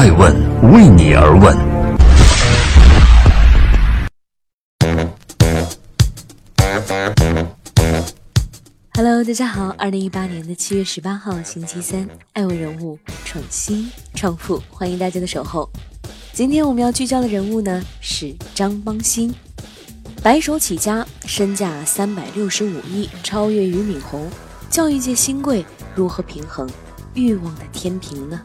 爱问为你而问。Hello，大家好，二零一八年的七月十八号，星期三，爱问人物创新创富，欢迎大家的守候。今天我们要聚焦的人物呢是张邦鑫，白手起家，身价三百六十五亿，超越俞敏洪，教育界新贵，如何平衡欲望的天平呢？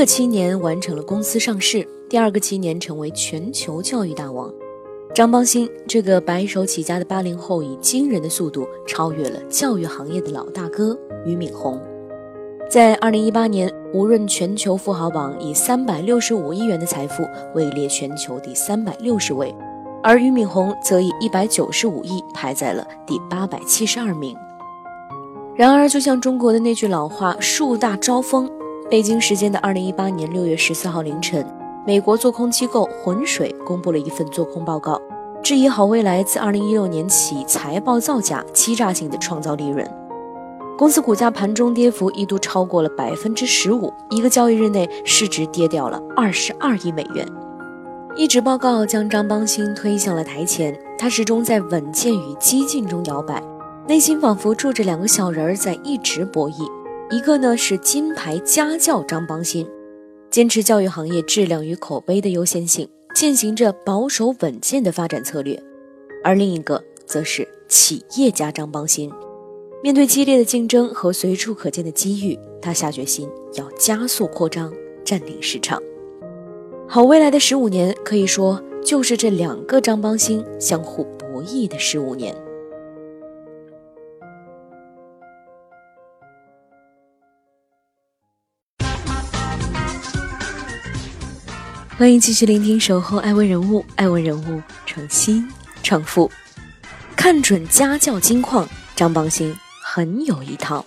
个七年完成了公司上市，第二个七年成为全球教育大王。张邦鑫这个白手起家的八零后，以惊人的速度超越了教育行业的老大哥俞敏洪。在二零一八年，无润全球富豪榜以三百六十五亿元的财富位列全球第三百六十位，而俞敏洪则以一百九十五亿排在了第八百七十二名。然而，就像中国的那句老话“树大招风”。北京时间的二零一八年六月十四号凌晨，美国做空机构浑水公布了一份做空报告，质疑好未来自二零一六年起财报造假、欺诈性的创造利润。公司股价盘中跌幅一度超过了百分之十五，一个交易日内市值跌掉了二十二亿美元。一纸报告将张邦鑫推向了台前，他始终在稳健与激进中摇摆，内心仿佛住着两个小人儿在一直博弈。一个呢是金牌家教张邦鑫，坚持教育行业质量与口碑的优先性，践行着保守稳健的发展策略；而另一个则是企业家张邦鑫，面对激烈的竞争和随处可见的机遇，他下决心要加速扩张，占领市场。好未来的十五年，可以说就是这两个张邦鑫相互博弈的十五年。欢迎继续聆听《守候爱问人物》，爱问人物创新创富，看准家教金矿，张邦鑫很有一套。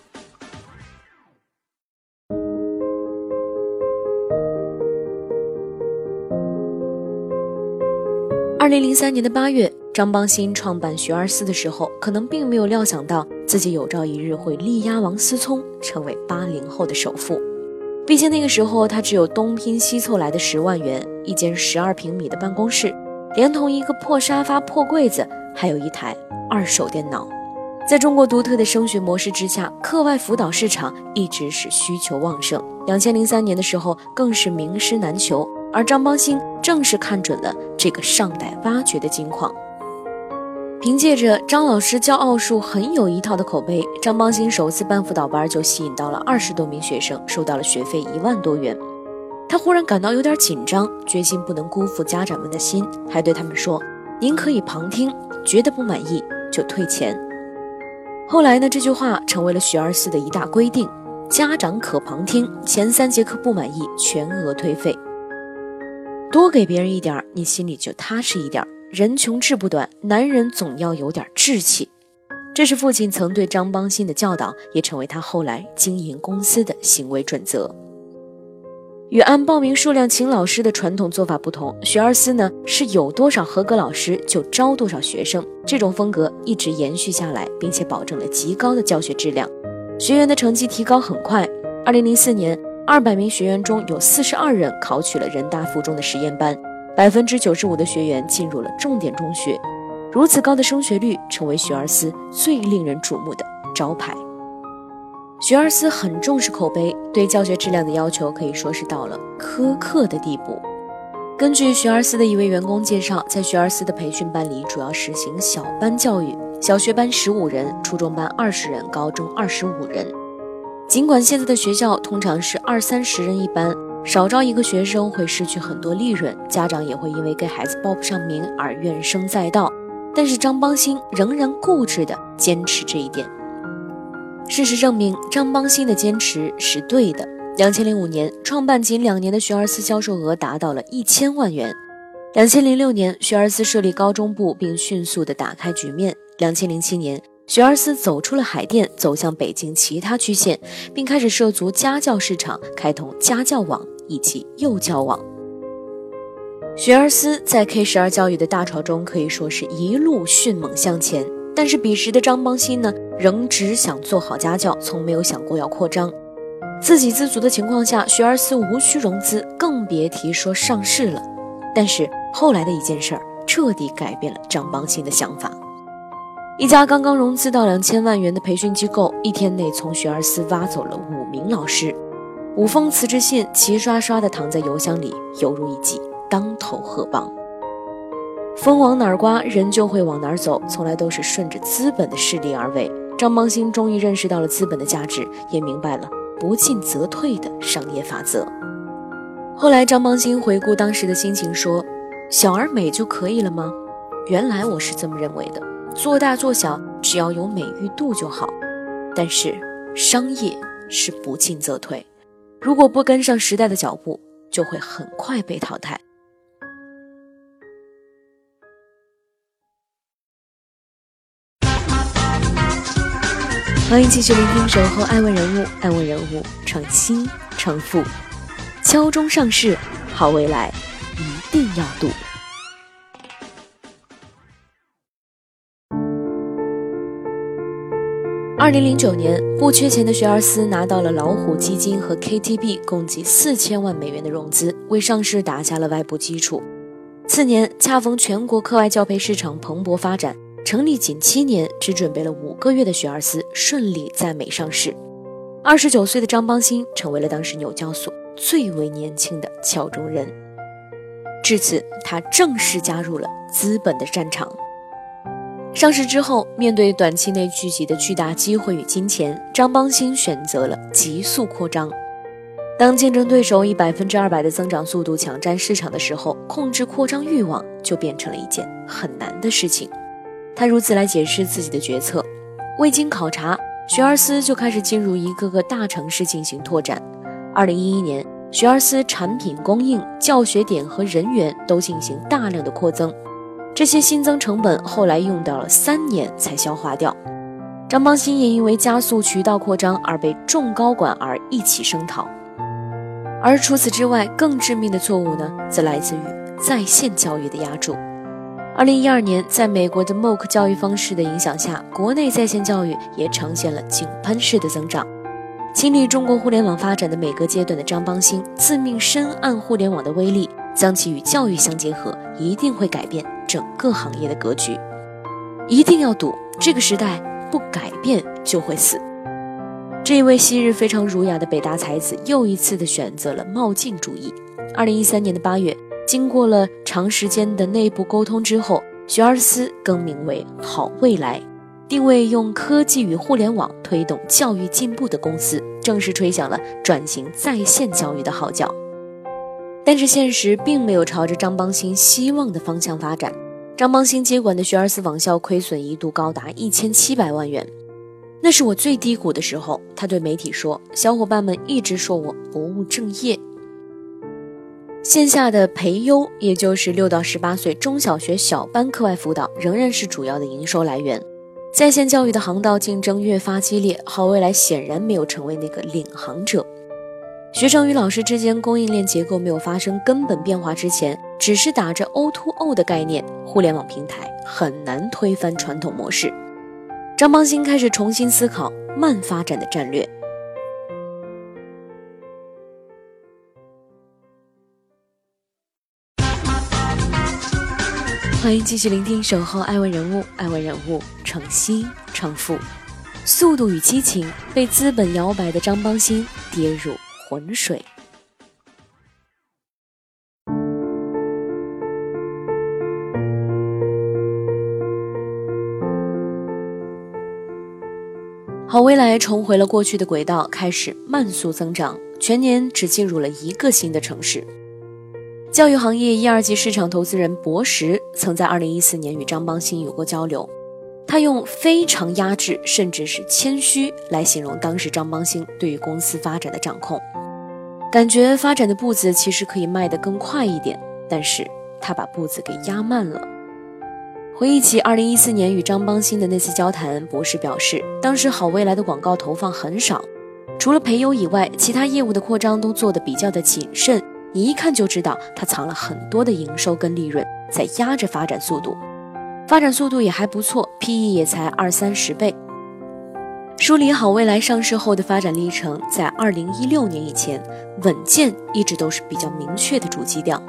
二零零三年的八月，张邦鑫创办学而思的时候，可能并没有料想到自己有朝一日会力压王思聪，成为八零后的首富。毕竟那个时候，他只有东拼西凑来的十万元，一间十二平米的办公室，连同一个破沙发、破柜子，还有一台二手电脑。在中国独特的升学模式之下，课外辅导市场一直是需求旺盛。两千零三年的时候，更是名师难求，而张邦鑫正是看准了这个尚待挖掘的金矿。凭借着张老师教奥数很有一套的口碑，张邦鑫首次办辅导班就吸引到了二十多名学生，收到了学费一万多元。他忽然感到有点紧张，决心不能辜负家长们的心，还对他们说：“您可以旁听，觉得不满意就退钱。”后来呢，这句话成为了学而思的一大规定：家长可旁听，前三节课不满意全额退费。多给别人一点，你心里就踏实一点。人穷志不短，男人总要有点志气，这是父亲曾对张邦鑫的教导，也成为他后来经营公司的行为准则。与按报名数量请老师的传统做法不同，学而思呢是有多少合格老师就招多少学生，这种风格一直延续下来，并且保证了极高的教学质量，学员的成绩提高很快。二零零四年，二百名学员中有四十二人考取了人大附中的实验班。百分之九十五的学员进入了重点中学，如此高的升学率成为学而思最令人瞩目的招牌。学而思很重视口碑，对教学质量的要求可以说是到了苛刻的地步。根据学而思的一位员工介绍，在学而思的培训班里，主要实行小班教育，小学班十五人，初中班二十人，高中二十五人。尽管现在的学校通常是二三十人一班。少招一个学生会失去很多利润，家长也会因为给孩子报不上名而怨声载道。但是张邦鑫仍然固执地坚持这一点。事实证明，张邦鑫的坚持是对的。两千零五年创办仅两年的学而思销售额达到了一千万元。两千零六年，学而思设立高中部，并迅速地打开局面。两千零七年，学而思走出了海淀，走向北京其他区县，并开始涉足家教市场，开通家教网。一起又交往，学而思在 K 十二教育的大潮中可以说是一路迅猛向前。但是彼时的张邦鑫呢，仍只想做好家教，从没有想过要扩张。自给自足的情况下，学而思无需融资，更别提说上市了。但是后来的一件事儿，彻底改变了张邦鑫的想法。一家刚刚融资到两千万元的培训机构，一天内从学而思挖走了五名老师，五封辞职信齐刷刷地躺在邮箱里，犹如一记当头喝棒。风往哪儿刮，人就会往哪儿走，从来都是顺着资本的势力而为。张邦鑫终于认识到了资本的价值，也明白了不进则退的商业法则。后来，张邦鑫回顾当时的心情说：“小而美就可以了吗？原来我是这么认为的。做大做小，只要有美誉度就好。但是，商业是不进则退，如果不跟上时代的脚步，就会很快被淘汰。”欢迎继续聆听《守候爱问人物》，爱问人物创新创富，敲钟上市，好未来一定要赌。二零零九年，不缺钱的学而思拿到了老虎基金和 KTB 共计四千万美元的融资，为上市打下了外部基础。次年，恰逢全国课外教培市场蓬勃发展。成立仅七年，只准备了五个月的学而思顺利在美上市。二十九岁的张邦鑫成为了当时纽交所最为年轻的敲钟人。至此，他正式加入了资本的战场。上市之后，面对短期内聚集的巨大机会与金钱，张邦鑫选择了急速扩张。当竞争对手以百分之二百的增长速度抢占市场的时候，控制扩张欲望就变成了一件很难的事情。他如此来解释自己的决策：未经考察，学而思就开始进入一个个大城市进行拓展。二零一一年，学而思产品供应、教学点和人员都进行大量的扩增，这些新增成本后来用到了三年才消化掉。张邦鑫也因为加速渠道扩张而被众高管而一起声讨。而除此之外，更致命的错误呢，则来自于在线教育的压注。二零一二年，在美国的 MOOC 教育方式的影响下，国内在线教育也呈现了井喷式的增长。经历中国互联网发展的每个阶段的张邦鑫，自命深谙互联网的威力，将其与教育相结合，一定会改变整个行业的格局。一定要赌，这个时代不改变就会死。这一位昔日非常儒雅的北大才子，又一次的选择了冒进主义。二零一三年的八月。经过了长时间的内部沟通之后，学而思更名为好未来，定位用科技与互联网推动教育进步的公司，正式吹响了转型在线教育的号角。但是现实并没有朝着张邦鑫希望的方向发展，张邦鑫接管的学而思网校亏损一度高达一千七百万元，那是我最低谷的时候。他对媒体说：“小伙伴们一直说我不务正业。”线下的培优，也就是六到十八岁中小学小班课外辅导，仍然是主要的营收来源。在线教育的航道竞争越发激烈，好未来显然没有成为那个领航者。学生与老师之间供应链结构没有发生根本变化之前，只是打着 O2O O 的概念，互联网平台很难推翻传统模式。张邦鑫开始重新思考慢发展的战略。欢迎继续聆听《守候爱问人物》，爱问人物创新创富，速度与激情被资本摇摆的张邦鑫跌入浑水。好未来重回了过去的轨道，开始慢速增长，全年只进入了一个新的城市。教育行业一二级市场投资人博时曾在二零一四年与张邦鑫有过交流，他用非常压制甚至是谦虚来形容当时张邦鑫对于公司发展的掌控，感觉发展的步子其实可以迈得更快一点，但是他把步子给压慢了。回忆起二零一四年与张邦鑫的那次交谈，博士表示，当时好未来的广告投放很少，除了培优以外，其他业务的扩张都做得比较的谨慎。你一看就知道，他藏了很多的营收跟利润，在压着发展速度。发展速度也还不错，PE 也才二三十倍。梳理好未来上市后的发展历程，在二零一六年以前，稳健一直都是比较明确的主基调。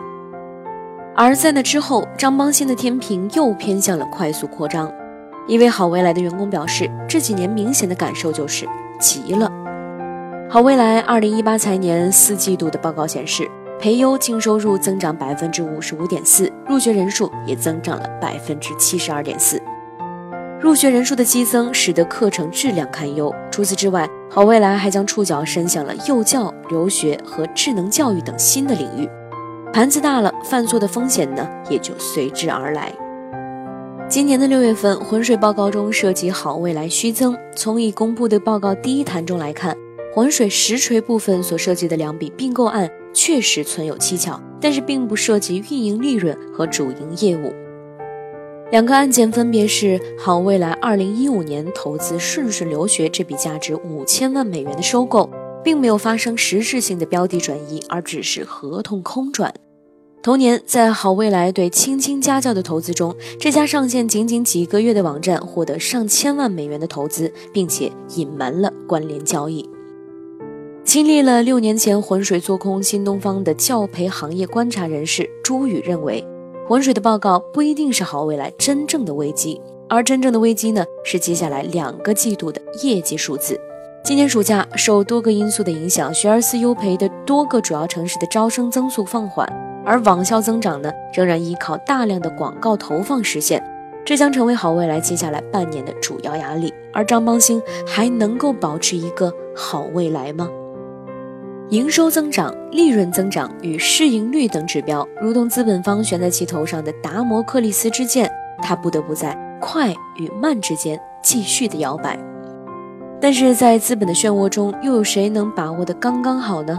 而在那之后，张邦鑫的天平又偏向了快速扩张。一位好未来的员工表示，这几年明显的感受就是急了。好未来二零一八财年四季度的报告显示，培优净收入增长百分之五十五点四，入学人数也增长了百分之七十二点四。入学人数的激增使得课程质量堪忧。除此之外，好未来还将触角伸向了幼教、留学和智能教育等新的领域。盘子大了，犯错的风险呢也就随之而来。今年的六月份，浑水报告中涉及好未来虚增。从已公布的报告第一弹中来看，浑水实锤部分所涉及的两笔并购案确实存有蹊跷，但是并不涉及运营利润和主营业务。两个案件分别是好未来二零一五年投资顺顺留学这笔价值五千万美元的收购，并没有发生实质性的标的转移，而只是合同空转。同年，在好未来对青青家教的投资中，这家上线仅仅几个月的网站获得上千万美元的投资，并且隐瞒了关联交易。经历了六年前浑水做空新东方的教培行业观察人士朱宇认为。浑水的报告不一定是好未来真正的危机，而真正的危机呢是接下来两个季度的业绩数字。今年暑假受多个因素的影响，学而思优培的多个主要城市的招生增速放缓，而网校增长呢仍然依靠大量的广告投放实现，这将成为好未来接下来半年的主要压力。而张邦鑫还能够保持一个好未来吗？营收增长、利润增长与市盈率等指标，如同资本方悬在其头上的达摩克利斯之剑，他不得不在快与慢之间继续的摇摆。但是在资本的漩涡中，又有谁能把握的刚刚好呢？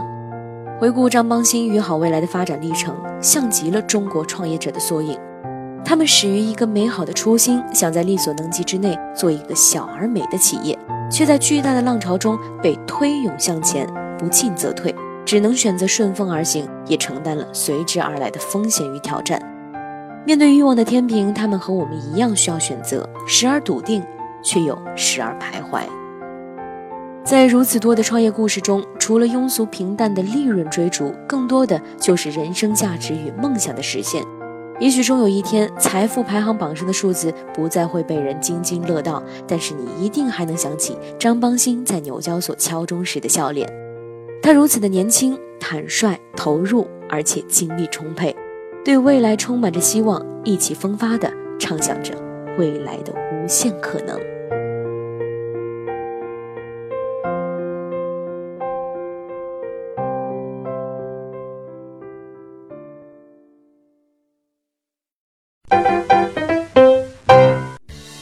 回顾张邦鑫与好未来的发展历程，像极了中国创业者的缩影。他们始于一个美好的初心，想在力所能及之内做一个小而美的企业，却在巨大的浪潮中被推涌向前。不进则退，只能选择顺风而行，也承担了随之而来的风险与挑战。面对欲望的天平，他们和我们一样需要选择，时而笃定，却又时而徘徊。在如此多的创业故事中，除了庸俗平淡的利润追逐，更多的就是人生价值与梦想的实现。也许终有一天，财富排行榜上的数字不再会被人津津乐道，但是你一定还能想起张邦鑫在纽交所敲钟时的笑脸。他如此的年轻、坦率、投入，而且精力充沛，对未来充满着希望，意气风发地畅想着未来的无限可能。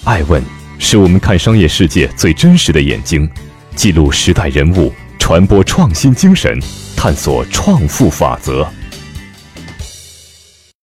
爱问是我们看商业世界最真实的眼睛，记录时代人物。传播创新精神，探索创富法则。